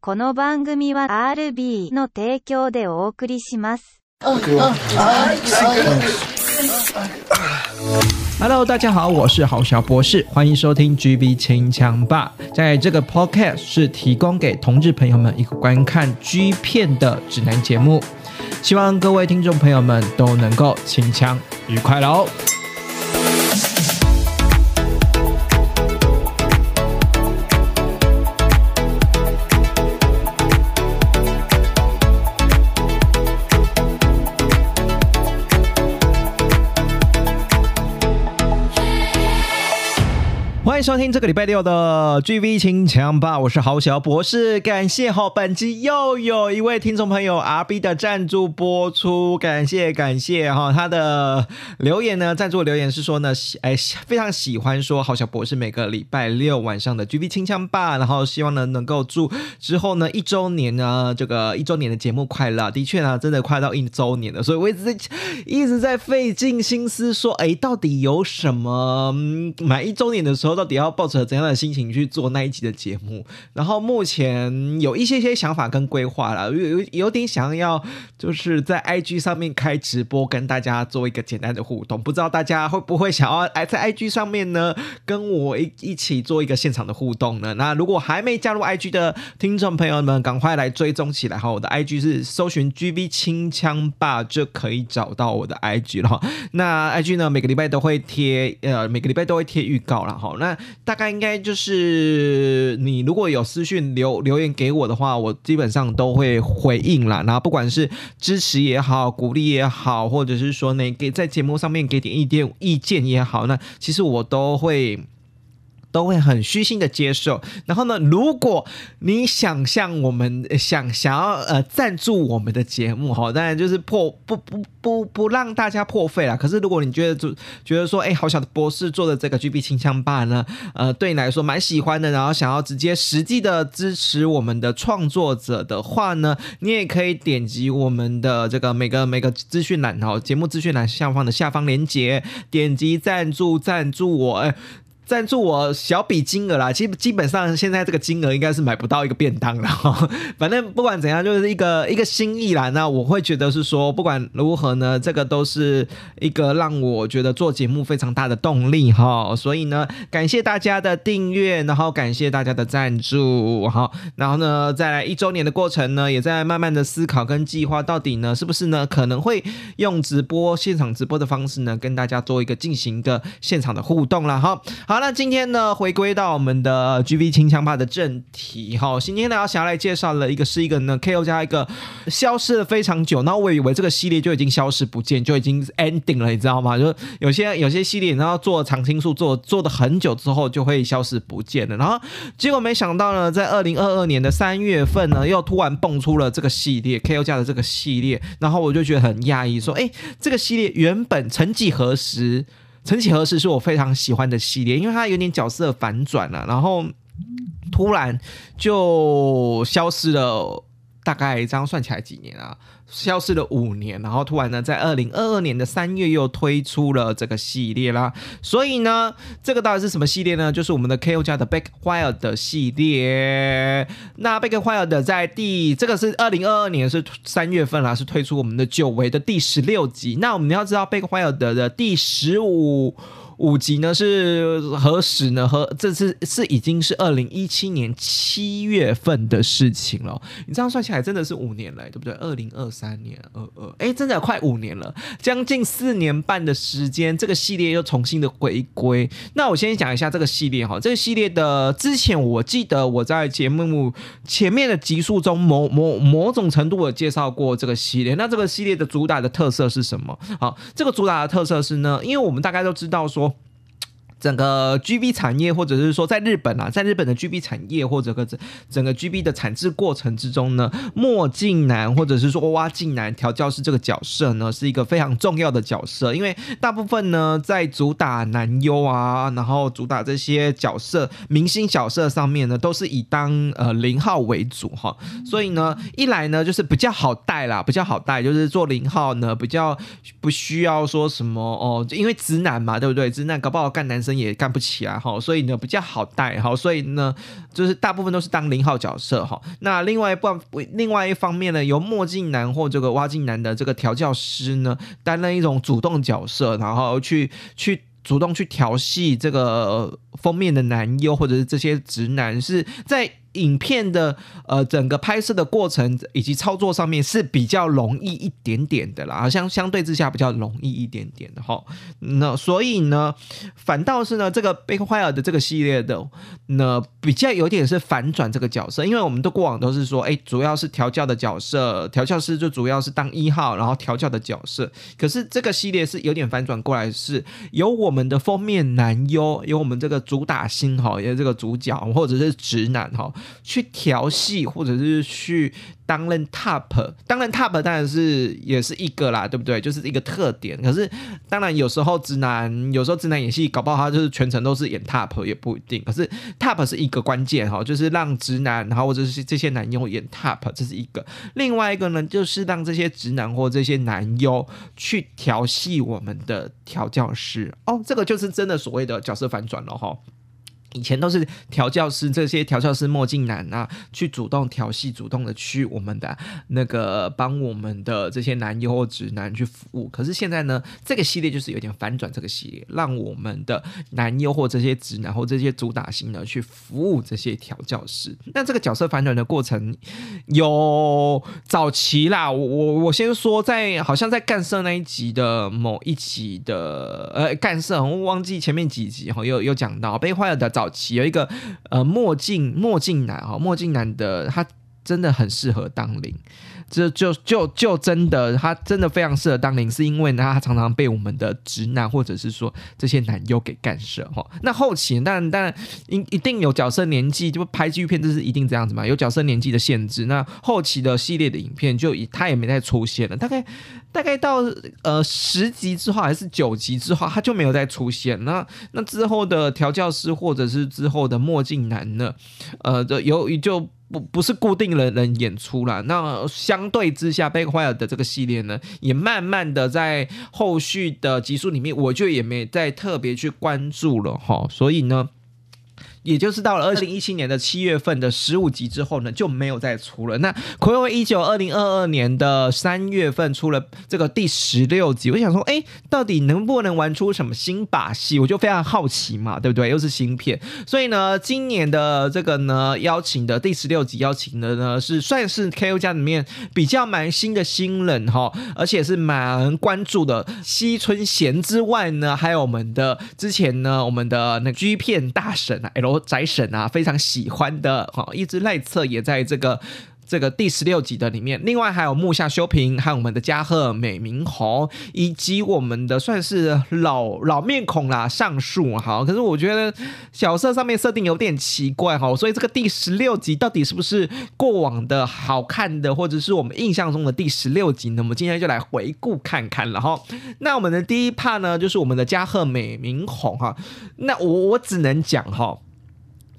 この番組は RB の提供でお送りします。 Hello，大家好，我是郝小博士，欢迎收听 GB 清枪吧。在这个 Podcast 是提供给同志朋友们一个观看 G 片的指南节目，希望各位听众朋友们都能够清枪愉快喽。 欢迎收听这个礼拜六的 GV 清枪吧，我是豪小博士，感谢好本期又有一位听众朋友 RB 的赞助播出，感谢感谢哈，他的留言呢，赞助留言是说呢，哎非常喜欢说豪小博士每个礼拜六晚上的 GV 清枪吧，然后希望呢能够祝之后呢一周年呢这个一周年的节目快乐，的确呢真的快到一周年了，所以我一直在一直在费尽心思说，哎，到底有什么嗯满一周年的时候到底要抱着怎样的心情去做那一集的节目？然后目前有一些些想法跟规划了，有有有点想要就是在 IG 上面开直播，跟大家做一个简单的互动。不知道大家会不会想要哎在 IG 上面呢跟我一一起做一个现场的互动呢？那如果还没加入 IG 的听众朋友们，赶快来追踪起来哈！我的 IG 是搜寻 GB 清枪吧就可以找到我的 IG 了。那 IG 呢每个礼拜都会贴呃每个礼拜都会贴预告了哈。那大概应该就是你如果有私讯留留言给我的话，我基本上都会回应啦。然后不管是支持也好，鼓励也好，或者是说呢给在节目上面给点一点意见也好，那其实我都会。都会很虚心的接受。然后呢，如果你想象我们想想要呃赞助我们的节目哈，当然就是破不不不不让大家破费了。可是如果你觉得就觉得说，哎，好小的博士做的这个 GB 清枪吧呢，呃，对你来说蛮喜欢的，然后想要直接实际的支持我们的创作者的话呢，你也可以点击我们的这个每个每个资讯栏哈，节目资讯栏下方的下方链接，点击赞助赞助我。哎赞助我小笔金额啦，基基本上现在这个金额应该是买不到一个便当了哈。反正不管怎样，就是一个一个心意啦。那我会觉得是说，不管如何呢，这个都是一个让我觉得做节目非常大的动力哈。所以呢，感谢大家的订阅，然后感谢大家的赞助哈。然后呢，在一周年的过程呢，也在慢慢的思考跟计划，到底呢是不是呢可能会用直播现场直播的方式呢，跟大家做一个进行一个现场的互动了哈。好。好，那今天呢，回归到我们的 GV 清枪派的正题哈。今天呢，要想要来介绍了一个是一个呢 KO 加一个消失了非常久，然后我以为这个系列就已经消失不见，就已经 ending 了，你知道吗？就有些有些系列，然后做常青树做做的很久之后就会消失不见了，然后结果没想到呢，在二零二二年的三月份呢，又突然蹦出了这个系列 KO 加的这个系列，然后我就觉得很讶异，说，哎，这个系列原本曾几何时。曾几何时是我非常喜欢的系列，因为它有点角色反转了、然后突然就消失了，大概这样算起来几年啊？消失了五年，然后突然呢，在二零二二年的三月又推出了这个系列啦。所以呢，这个到底是什么系列呢？就是我们的 KO 家的 Back Wild 的系列。那 Back Wild 在第这个是二零二二年是三月份啦，是推出我们的久违的第十六集。那我们要知道 Back Wild 的第十五。五集呢是何时呢？和这次是已经是二零一七年七月份的事情了。你这样算起来真的是五年了，对不对？二零二三年二二，哎，真的快五年了，将近四年半的时间，这个系列又重新的回归。那我先讲一下这个系列哈，这个系列的之前我记得我在节目前面的集数中某某某种程度有介绍过这个系列。那这个系列的主打的特色是什么？好，这个主打的特色是呢，因为我们大概都知道说。整个 GB 产业，或者是说在日本啊，在日本的 GB 产业或者个整整个 GB 的产制过程之中呢，墨镜男或者是说挖镜男调教师这个角色呢，是一个非常重要的角色，因为大部分呢在主打男优啊，然后主打这些角色明星角色上面呢，都是以当呃零号为主哈，所以呢一来呢就是比较好带啦，比较好带，就是做零号呢比较不需要说什么哦，因为直男嘛，对不对？直男搞不好干男生。也干不起来哈，所以呢比较好带哈，所以呢就是大部分都是当零号角色哈。那另外一半另外一方面呢，由墨镜男或这个挖镜男的这个调教师呢担任一种主动角色，然后去去主动去调戏这个封面的男优或者是这些直男是在。影片的呃整个拍摄的过程以及操作上面是比较容易一点点的啦，相相对之下比较容易一点点的哈。那所以呢，反倒是呢这个《贝克怀尔》的这个系列的那比较有点是反转这个角色，因为我们的过往都是说，哎，主要是调教的角色，调教师就主要是当一号，然后调教的角色。可是这个系列是有点反转过来，是由我们的封面男优，由我们这个主打星哈，有这个主角或者是直男哈。去调戏，或者是去担任 top，当然 top 当然是也是一个啦，对不对？就是一个特点。可是当然有时候直男，有时候直男演戏，搞不好他就是全程都是演 top 也不一定。可是 top 是一个关键哈，就是让直男，然后或者是这些男优演 top，这是一个。另外一个呢，就是让这些直男或这些男优去调戏我们的调教师。哦，这个就是真的所谓的角色反转了哈。以前都是调教师，这些调教师墨镜男啊，去主动调戏、主动的去我们的那个帮我们的这些男优或直男去服务。可是现在呢，这个系列就是有点反转，这个系列让我们的男优或这些直男或这些主打型呢去服务这些调教师。那这个角色反转的过程有早期啦，我我我先说，在好像在干涉那一集的某一集的呃干涉，我忘记前面几集哈，有有讲到被坏了的。早期有一个呃墨镜墨镜男哈，墨镜男的他真的很适合当零。这就就就真的，他真的非常适合当零，是因为呢，他常常被我们的直男或者是说这些男优给干涉哈。那后期当然当然一一定有角色年纪，就拍纪录片这是一定这样子嘛，有角色年纪的限制。那后期的系列的影片就以他也没再出现了，大概大概到呃十集之后还是九集之后，他就没有再出现。那那之后的调教师或者是之后的墨镜男呢，呃，有就。不不是固定的人演出了，那相对之下，贝克怀尔的这个系列呢，也慢慢的在后续的集数里面，我就也没再特别去关注了哈，所以呢。也就是到了二零一七年的七月份的十五集之后呢，就没有再出了。那回味一九二零二二年的三月份出了这个第十六集，我想说，哎，到底能不能玩出什么新把戏？我就非常好奇嘛，对不对？又是新片，所以呢，今年的这个呢，邀请的第十六集邀请的呢，是算是 KO 家里面比较蛮新的新人哈，而且是蛮关注的西村贤之外呢，还有我们的之前呢，我们的那 G 片大神啊，L。宅神啊，非常喜欢的哈，一直赖测也在这个这个第十六集的里面。另外还有木下修平，还有我们的加贺美明宏，以及我们的算是老老面孔啦，上树哈。可是我觉得角色上面设定有点奇怪哈，所以这个第十六集到底是不是过往的好看的，或者是我们印象中的第十六集呢？我们今天就来回顾看看了哈。那我们的第一 part 呢，就是我们的加贺美明宏哈。那我我只能讲哈。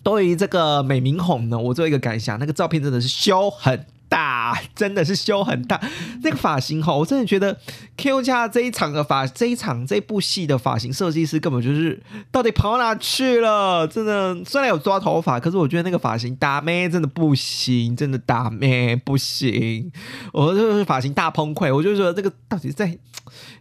对于这个美明红呢，我做一个感想，那个照片真的是修很。大真的是修很大，那个发型哈，我真的觉得 Q 家这一场的发这一场这部戏的发型设计师根本就是到底跑哪去了？真的虽然有抓头发，可是我觉得那个发型打妹真的不行，真的打妹不行。我就是发型大崩溃，我就说这个到底在，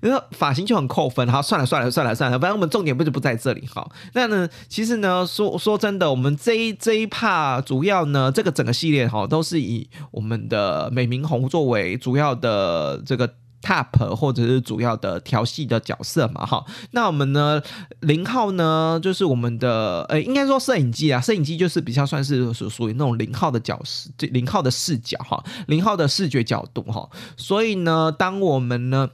你说发型就很扣分。好，算了算了算了算了，反正我们重点不就不在这里哈。那呢，其实呢，说说真的，我们这一这一 part 主要呢，这个整个系列哈，都是以我们。的美明红作为主要的这个 tap 或者是主要的调戏的角色嘛，哈，那我们呢零号呢就是我们的呃，应该说摄影机啊，摄影机就是比较算是属属于那种零号的角色，零号的视角哈，零号的视觉角度哈，所以呢，当我们呢。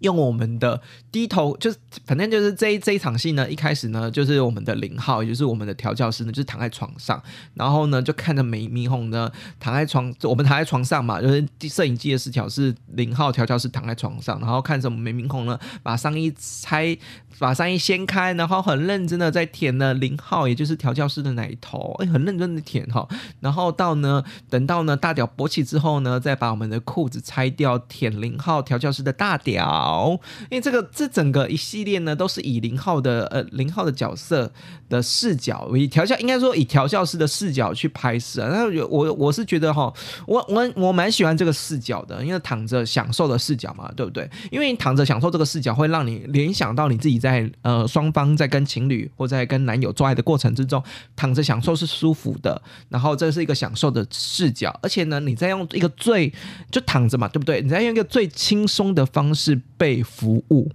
用我们的低头，就是反正就是这这一场戏呢，一开始呢，就是我们的零号，也就是我们的调教师呢，就是躺在床上，然后呢，就看着美明红呢躺在床，我们躺在床上嘛，就是摄影机的视角是零号调教师躺在床上，然后看着我们美明红呢把上衣拆。把上衣掀开，然后很认真的在舔呢零号，也就是调教师的奶头，哎，很认真的舔哈。然后到呢，等到呢大屌勃起之后呢，再把我们的裤子拆掉，舔零号调教师的大屌。好，因为这个这整个一系列呢都是以零号的呃零号的角色的视角，以调教应该说以调教师的视角去拍摄。那我我是觉得哈，我我我蛮喜欢这个视角的，因为躺着享受的视角嘛，对不对？因为你躺着享受这个视角，会让你联想到你自己在呃双方在跟情侣或在跟男友做爱的过程之中，躺着享受是舒服的，然后这是一个享受的视角，而且呢，你在用一个最就躺着嘛，对不对？你在用一个最轻松的方式被服务，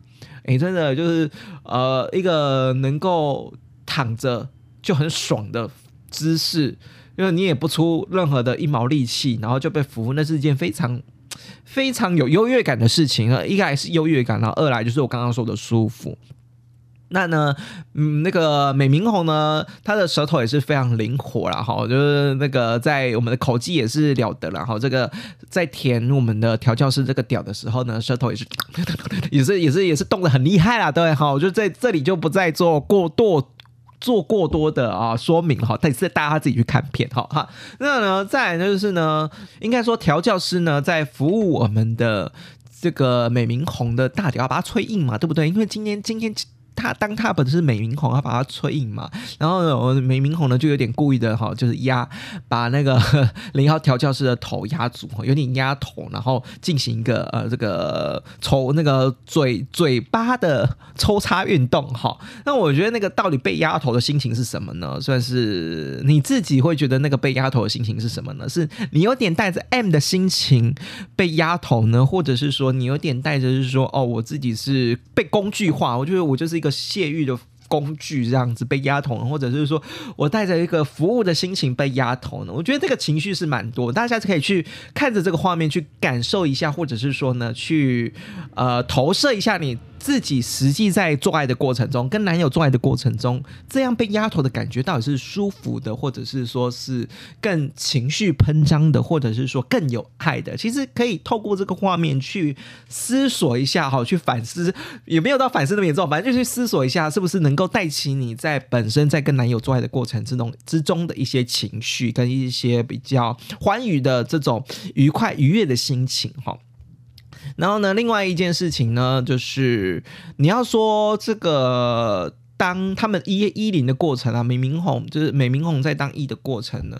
哎，真的就是呃一个能够躺着就很爽的姿势，因为你也不出任何的一毛力气，然后就被服务，那是一件非常非常有优越感的事情啊！一来是优越感，然后二来就是我刚刚说的舒服。那呢，嗯，那个美明红呢，他的舌头也是非常灵活啦，哈，就是那个在我们的口技也是了得了，哈，这个在舔我们的调教师这个屌的时候呢，舌头也是 也是也是也是动的很厉害啦，对，好，我就在这里就不再做过多做过多的啊说明哈，但是大家自己去看片哈哈。那呢，再来就是呢，应该说调教师呢在服务我们的这个美明红的大屌，要把它吹硬嘛，对不对？因为今天今天。他当他本是美明红，他把他吹硬嘛，然后美明红呢就有点故意的哈，就是压把那个 零号调教师的头压住，有点压头，然后进行一个呃这个抽那个嘴嘴巴的抽插运动哈。那我觉得那个到底被压头的心情是什么呢？算是你自己会觉得那个被压头的心情是什么呢？是你有点带着 M 的心情被压头呢，或者是说你有点带着是说哦我自己是被工具化，我觉得我就是。一个泄欲的工具，这样子被压头，或者是说我带着一个服务的心情被压头呢？我觉得这个情绪是蛮多，大家可以去看着这个画面去感受一下，或者是说呢，去呃投射一下你。自己实际在做爱的过程中，跟男友做爱的过程中，这样被压头的感觉到底是舒服的，或者是说是更情绪喷张的，或者是说更有爱的？其实可以透过这个画面去思索一下，哈，去反思，也没有到反思那么严重，反正就去思索一下，是不是能够带起你在本身在跟男友做爱的过程之中之中的一些情绪，跟一些比较欢愉的这种愉快愉悦的心情，哈。然后呢，另外一件事情呢，就是你要说这个当他们一一零的过程啊，美明红就是美明红在当一的过程呢，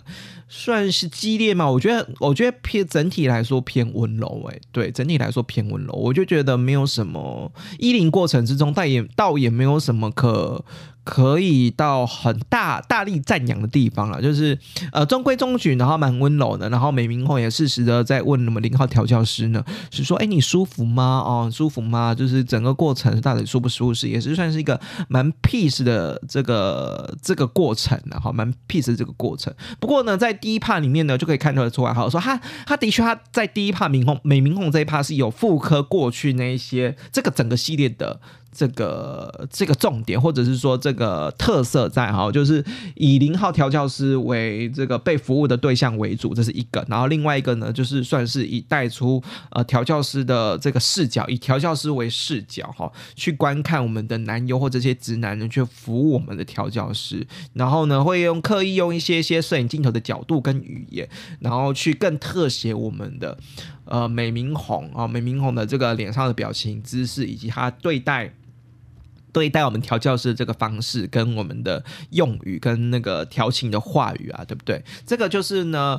算是激烈嘛？我觉得，我觉得偏整体来说偏温柔，哎，对，整体来说偏温柔，我就觉得没有什么一零过程之中，但也倒也没有什么可。可以到很大大力赞扬的地方了，就是呃中规中矩，然后蛮温柔的，然后美明后也适时的在问那么零号调教师呢，是说哎你舒服吗？哦舒服吗？就是整个过程到底舒不舒适，也是算是一个蛮 peace 的这个这个过程的哈，蛮 peace 的这个过程。不过呢，在第一趴里面呢，就可以看得出来，哈，说他他的确他在第一 part 明红美明红这一趴是有复刻过去那一些这个整个系列的。这个这个重点，或者是说这个特色在哈，就是以零号调教师为这个被服务的对象为主，这是一个。然后另外一个呢，就是算是以带出呃调教师的这个视角，以调教师为视角哈，去观看我们的男优或这些直男呢，去服务我们的调教师。然后呢，会用刻意用一些些摄影镜头的角度跟语言，然后去更特写我们的呃美明红啊，美明红的这个脸上的表情、姿势以及他对待。对待我们调教师的这个方式，跟我们的用语，跟那个调情的话语啊，对不对？这个就是呢，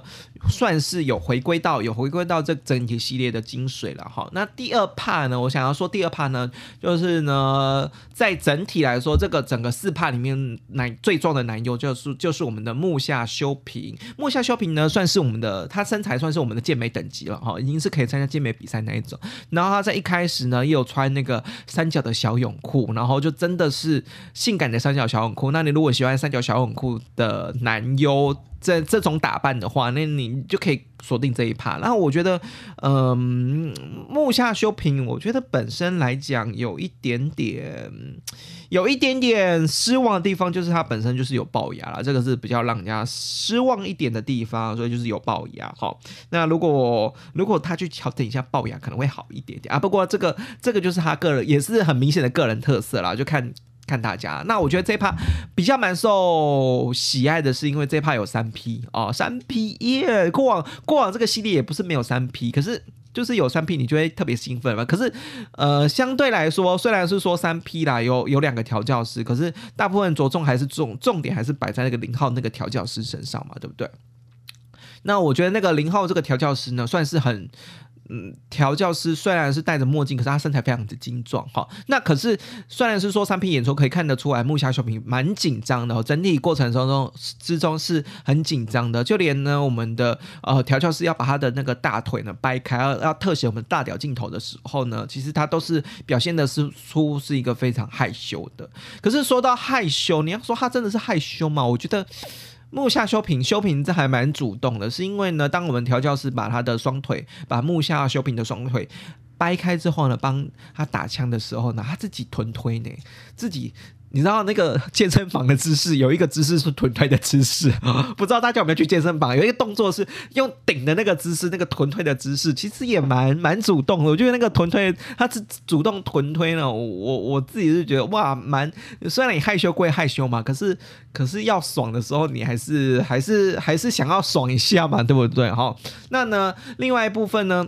算是有回归到有回归到这整体系列的精髓了哈。那第二 part 呢，我想要说第二 part 呢，就是呢，在整体来说，这个整个四 part 里面男最重的男优就是就是我们的木下修平。木下修平呢，算是我们的他身材算是我们的健美等级了哈，已经是可以参加健美比赛那一种。然后他在一开始呢，也有穿那个三角的小泳裤，然后。就真的是性感的三角小泳裤。那你如果喜欢三角小泳裤的男优这这种打扮的话，那你就可以锁定这一趴。然后我觉得，嗯，木下修平，我觉得本身来讲有一点点，有一点点失望的地方，就是他本身就是有龅牙了，这个是比较让人家失望一点的地方。所以就是有龅牙。好，那如果如果他去调整一下龅牙，可能会好一点点啊。不过这个这个就是他个人也是很明显的个人特色啦，就看。看大家，那我觉得这一趴比较蛮受喜爱的是，因为这一趴有三 P 哦，三 P 耶！过往过往这个系列也不是没有三 P，可是就是有三 P 你就会特别兴奋嘛。可是呃，相对来说，虽然是说三 P 啦，有有两个调教师，可是大部分着重还是重重点还是摆在那个零号那个调教师身上嘛，对不对？那我觉得那个零号这个调教师呢，算是很。嗯，调教师虽然是戴着墨镜，可是他身材非常的精壮哈。那可是虽然是说三 P 演出可以看得出来，木下秀平蛮紧张的，整体过程当中之中是很紧张的。就连呢，我们的呃调教师要把他的那个大腿呢掰开，要要特写我们大屌镜头的时候呢，其实他都是表现的是出是一个非常害羞的。可是说到害羞，你要说他真的是害羞吗？我觉得。木下修平，修平这还蛮主动的，是因为呢，当我们调教师把他的双腿，把木下修平的双腿掰开之后呢，帮他打枪的时候呢，他自己臀推呢，自己。你知道那个健身房的姿势，有一个姿势是臀推的姿势，不知道大家有没有去健身房？有一个动作是用顶的那个姿势，那个臀推的姿势，其实也蛮蛮主动的。我觉得那个臀推，他是主动臀推呢，我我自己是觉得哇，蛮虽然你害羞归害羞嘛，可是可是要爽的时候，你还是还是还是想要爽一下嘛，对不对？哈，那呢，另外一部分呢？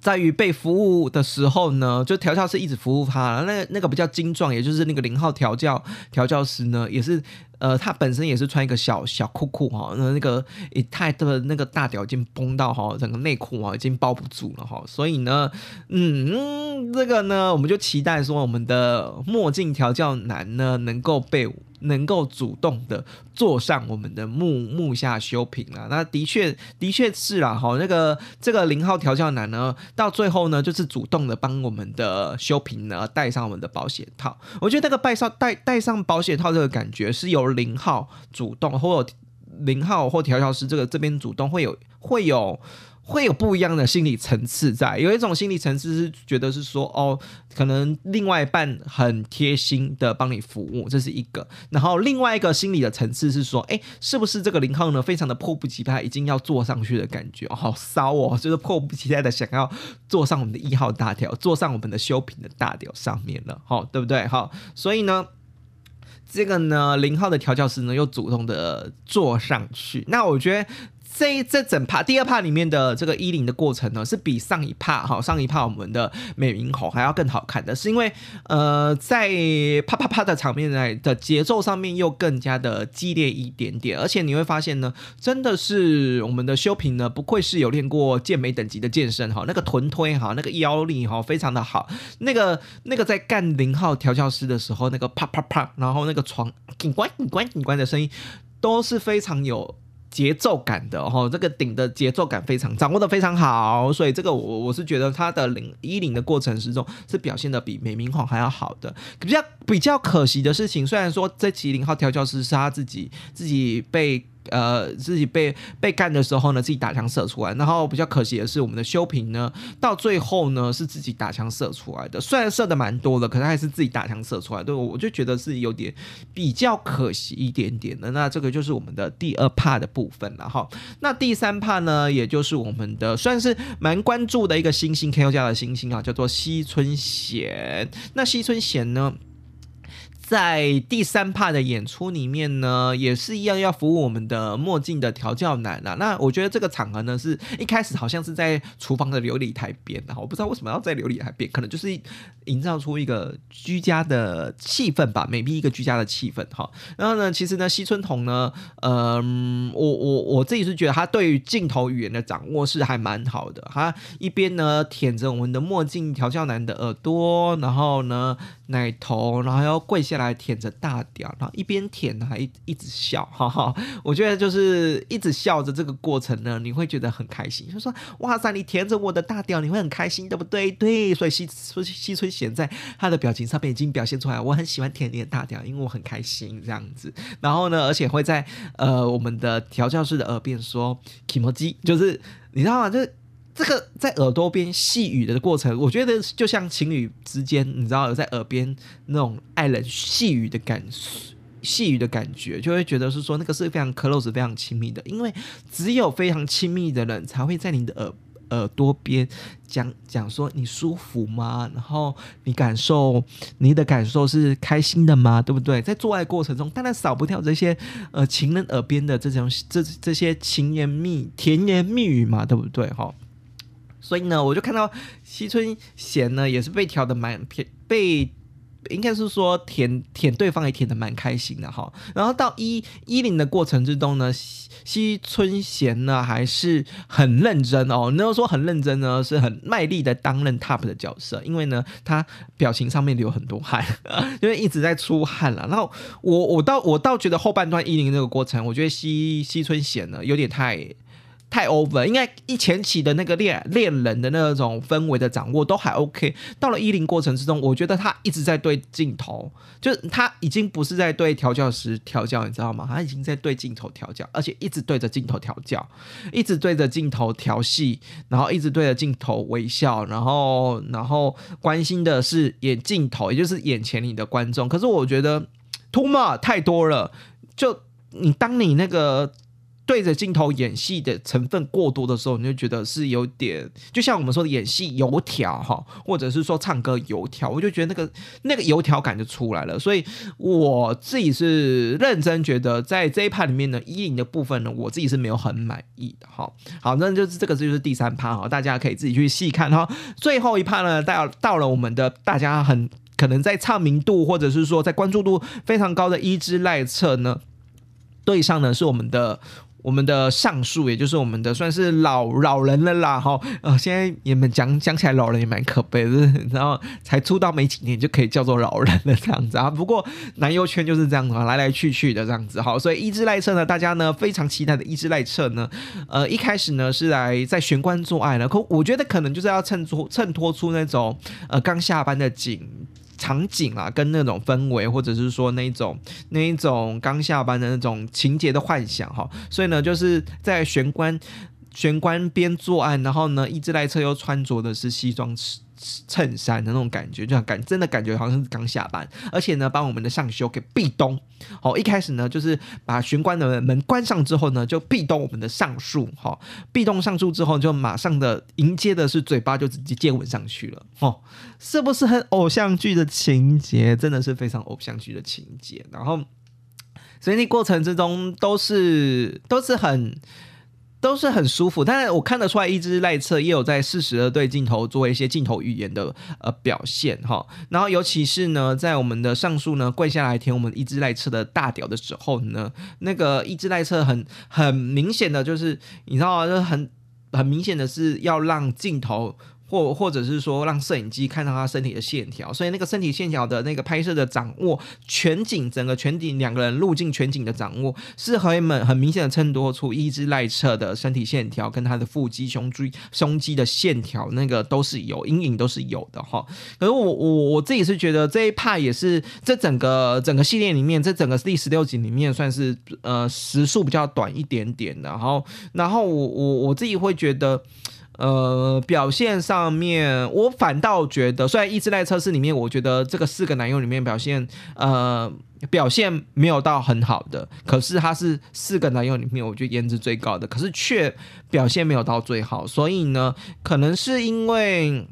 在于被服务的时候呢，就调教师一直服务他。那那个比较精壮，也就是那个零号调教调教师呢，也是呃，他本身也是穿一个小小裤裤哈，那那个一太的那个大屌已经崩到哈，整个内裤啊已经包不住了哈。所以呢，嗯，这个呢，我们就期待说我们的墨镜调教男呢，能够被。能够主动的坐上我们的木木下修平了，那的确的确是啦，哈，那个这个零号调教男呢，到最后呢，就是主动的帮我们的修平呢戴上我们的保险套。我觉得那个戴上戴戴上保险套这个感觉，是有零号主动，或零号或调教师这个这边主动会有会有。会有不一样的心理层次在，有一种心理层次是觉得是说，哦，可能另外一半很贴心的帮你服务，这是一个；然后另外一个心理的层次是说，哎，是不是这个零号呢，非常的迫不及待，已经要坐上去的感觉，好骚哦，就是迫不及待的想要坐上我们的一号大条，坐上我们的修平的大条上面了，好，对不对？好，所以呢，这个呢，零号的调教师呢，又主动的坐上去，那我觉得。这这整趴第二趴里面的这个衣领的过程呢，是比上一趴哈上一趴我们的美云红还要更好看的，是因为呃在啪啪啪的场面来的节奏上面又更加的激烈一点点，而且你会发现呢，真的是我们的修平呢，不愧是有练过健美等级的健身哈，那个臀推哈，那个腰力哈，非常的好，那个那个在干零号调教师的时候，那个啪啪啪，然后那个床警官警官警官的声音都是非常有。节奏感的哈，这个顶的节奏感非常掌握的非常好，所以这个我我是觉得他的零一零的过程之中是表现的比美明皇还要好的。比较比较可惜的事情，虽然说这期零号调教师是他自己自己被。呃，自己被被干的时候呢，自己打枪射出来。然后比较可惜的是，我们的修平呢，到最后呢是自己打枪射出来的。虽然射的蛮多的，可是还是自己打枪射出来。对，我就觉得是有点比较可惜一点点的。那这个就是我们的第二帕的部分了哈。那第三帕呢，也就是我们的算是蛮关注的一个新星 KO 家的新星啊，叫做西村贤。那西村贤呢？在第三趴的演出里面呢，也是一样要服务我们的墨镜的调教男啊。那我觉得这个场合呢，是一开始好像是在厨房的琉璃台边的，我不知道为什么要在琉璃台边，可能就是营造出一个居家的气氛吧，maybe 一个居家的气氛哈。然后呢，其实呢，西村瞳呢，嗯，我我我自己是觉得他对于镜头语言的掌握是还蛮好的。他一边呢舔着我们的墨镜调教男的耳朵，然后呢奶头，然后要跪下。来舔着大屌，然后一边舔还一一直笑，哈哈！我觉得就是一直笑着这个过程呢，你会觉得很开心。就说哇塞，你舔着我的大屌，你会很开心，对不对？对，所以西西西村贤在他的表情上面已经表现出来，我很喜欢舔你的大屌，因为我很开心这样子。然后呢，而且会在呃我们的调教师的耳边说 “kimoji”，就是你知道吗？就。这个在耳朵边细语的过程，我觉得就像情侣之间，你知道有在耳边那种爱人细语的感，细语的感觉，就会觉得是说那个是非常 close、非常亲密的。因为只有非常亲密的人才会在你的耳耳朵边讲讲说你舒服吗？然后你感受你的感受是开心的吗？对不对？在做爱过程中，当然少不掉这些呃情人耳边的这种这这些情言蜜甜言蜜语嘛，对不对？哈。所以呢，我就看到西村贤呢也是被调的蛮偏被。应该是说舔舔对方也舔的蛮开心的哈，然后到一一零的过程之中呢，西村贤呢还是很认真哦，那说很认真呢，是很卖力的担任 top 的角色，因为呢他表情上面流很多汗，因为一直在出汗了。然后我我倒我倒觉得后半段一零这个过程，我觉得西西村贤呢有点太。太 over，应该一前期的那个恋恋人的那种氛围的掌握都还 OK，到了一零过程之中，我觉得他一直在对镜头，就是他已经不是在对调教师调教，你知道吗？他已经在对镜头调教，而且一直对着镜头调教，一直对着镜头调戏，然后一直对着镜头微笑，然后然后关心的是眼镜头，也就是眼前你的观众。可是我觉得 too much 太多了，就你当你那个。对着镜头演戏的成分过多的时候，你就觉得是有点，就像我们说的演戏油条哈，或者是说唱歌油条，我就觉得那个那个油条感就出来了。所以我自己是认真觉得，在这一趴里面呢，阴影的部分呢，我自己是没有很满意的哈。好，那就是这个就是第三趴哈，大家可以自己去细看哈。最后一趴呢，到到了我们的大家很可能在唱名度或者是说在关注度非常高的一之赖策呢，对上呢是我们的。我们的上述，也就是我们的算是老老人了啦，哈，呃，现在你们讲讲起来，老人也蛮可悲的，然后才出道没几年就可以叫做老人了这样子啊。不过男优圈就是这样子，来来去去的这样子，好，所以一之赖彻呢，大家呢非常期待的一之赖彻呢，呃，一开始呢是来在玄关做爱了，可我觉得可能就是要衬托衬托出那种呃刚下班的景。场景啊，跟那种氛围，或者是说那种那一种刚下班的那种情节的幻想哈，所以呢，就是在玄关玄关边作案，然后呢，一只赖车又穿着的是西装衬衫的那种感觉，就感真的感觉好像是刚下班，而且呢，把我们的上修给壁咚。好，一开始呢，就是把玄关的门关上之后呢，就壁咚我们的上树。好，壁咚上树之后，就马上的迎接的是嘴巴就直接接吻上去了。哦，是不是很偶像剧的情节？真的是非常偶像剧的情节。然后，所以那过程之中都是都是很。都是很舒服，但是我看得出来，一只赖侧也有在适时的对镜头做一些镜头语言的呃表现哈。然后尤其是呢，在我们的上述呢跪下来舔我们一只赖侧的大屌的时候呢，那个一只赖侧很很明显的就是你知道？就很很明显的是要让镜头。或或者是说让摄影机看到他身体的线条，所以那个身体线条的那个拍摄的掌握，全景整个全景两个人路径全景的掌握，是可以很很明显的衬托出一只赖侧的身体线条跟他的腹肌、胸椎、胸肌的线条，那个都是有阴影都是有的哈。可是我我我自己是觉得这一派也是这整个整个系列里面，这整个第十六集里面算是呃时速比较短一点点的，然后然后我我我自己会觉得。呃，表现上面，我反倒觉得，虽然一直在测试里面，我觉得这个四个男友里面表现，呃，表现没有到很好的，可是他是四个男友里面，我觉得颜值最高的，可是却表现没有到最好，所以呢，可能是因为，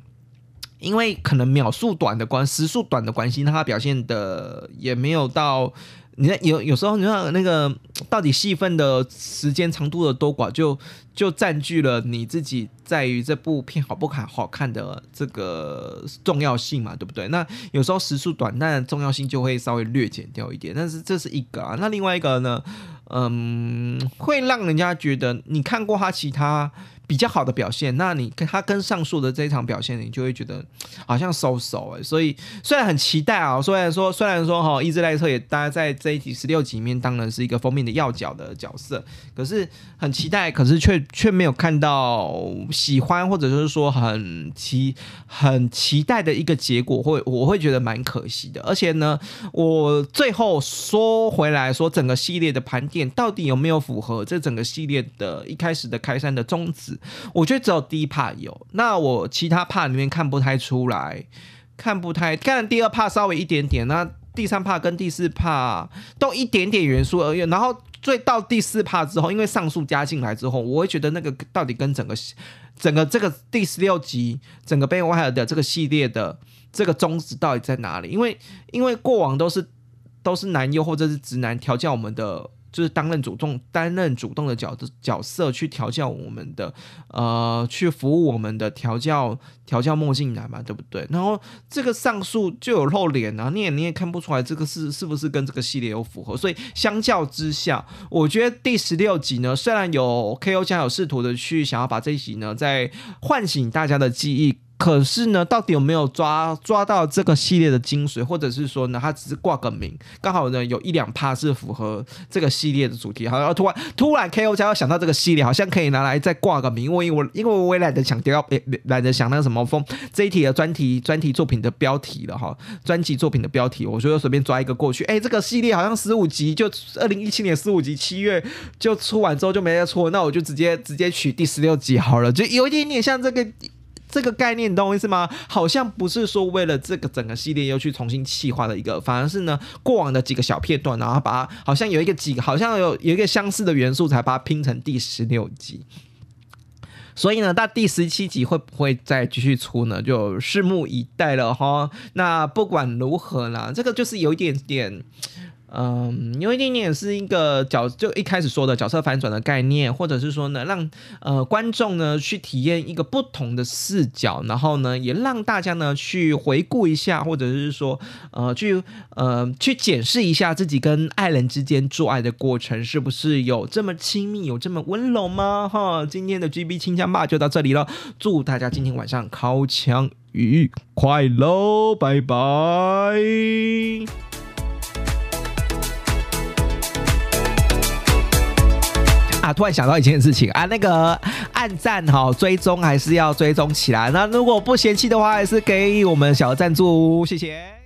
因为可能秒数短的关，时速短的关系，那他表现的也没有到。你看有有时候你看那个到底戏份的时间长度的多寡，就就占据了你自己在于这部片好不好好看的这个重要性嘛，对不对？那有时候时速短，但重要性就会稍微略减掉一点。但是这是一个啊，那另外一个呢，嗯，会让人家觉得你看过他其他。比较好的表现，那你跟他跟上述的这一场表现，你就会觉得好像收手哎，所以虽然很期待啊，虽然说虽然说哈，伊兹莱特也大家在这一集十六集里面当然是一个封面的要角的角色，可是很期待，可是却却没有看到喜欢或者就是说很期很期待的一个结果，会我会觉得蛮可惜的。而且呢，我最后说回来说，整个系列的盘点到底有没有符合这整个系列的一开始的开山的宗旨？我觉得只有第一 part 有，那我其他 part 里面看不太出来，看不太，看第二 part 稍微一点点，那第三 part 跟第四 part 都一点点元素而已。然后最到第四 part 之后，因为上述加进来之后，我会觉得那个到底跟整个整个这个第十六集整个《贝尔的这个系列的这个宗旨到底在哪里？因为因为过往都是都是男优或者是直男调教我们的。就是担任主动担任主动的角角色去调教我们的呃，去服务我们的调教调教墨镜男嘛，对不对？然后这个上述就有露脸啊，你也你也看不出来这个是是不是跟这个系列有符合，所以相较之下，我觉得第十六集呢，虽然有 K.O. 家有试图的去想要把这一集呢再唤醒大家的记忆。可是呢，到底有没有抓抓到这个系列的精髓，或者是说呢，它只是挂个名，刚好呢有一两趴是符合这个系列的主题，好像突然突然 K O 加要想到这个系列，好像可以拿来再挂个名，因为我因为我也懒得想要懒得想那个什么风这一题的专题专题作品的标题了哈，专辑作品的标题，我就随便抓一个过去，哎，这个系列好像十五集就二零一七年十五集七月就出完之后就没再出，那我就直接直接取第十六集好了，就有一点点像这个。这个概念你懂我意思吗？好像不是说为了这个整个系列又去重新细化的一个，反而是呢过往的几个小片段，然后把它好像有一个几好像有有一个相似的元素，才把它拼成第十六集。所以呢，到第十七集会不会再继续出呢？就拭目以待了哈。那不管如何啦，这个就是有一点点。嗯，有一点点是一个角，就一开始说的角色反转的概念，或者是说呢，让呃观众呢去体验一个不同的视角，然后呢，也让大家呢去回顾一下，或者是说呃去呃去检视一下自己跟爱人之间做爱的过程，是不是有这么亲密，有这么温柔吗？哈，今天的 GB 清枪吧就到这里了，祝大家今天晚上靠枪愉快喽，拜拜。突然想到一件事情啊，那个暗赞哈追踪还是要追踪起来。那如果不嫌弃的话，还是给我们小赞助，谢谢。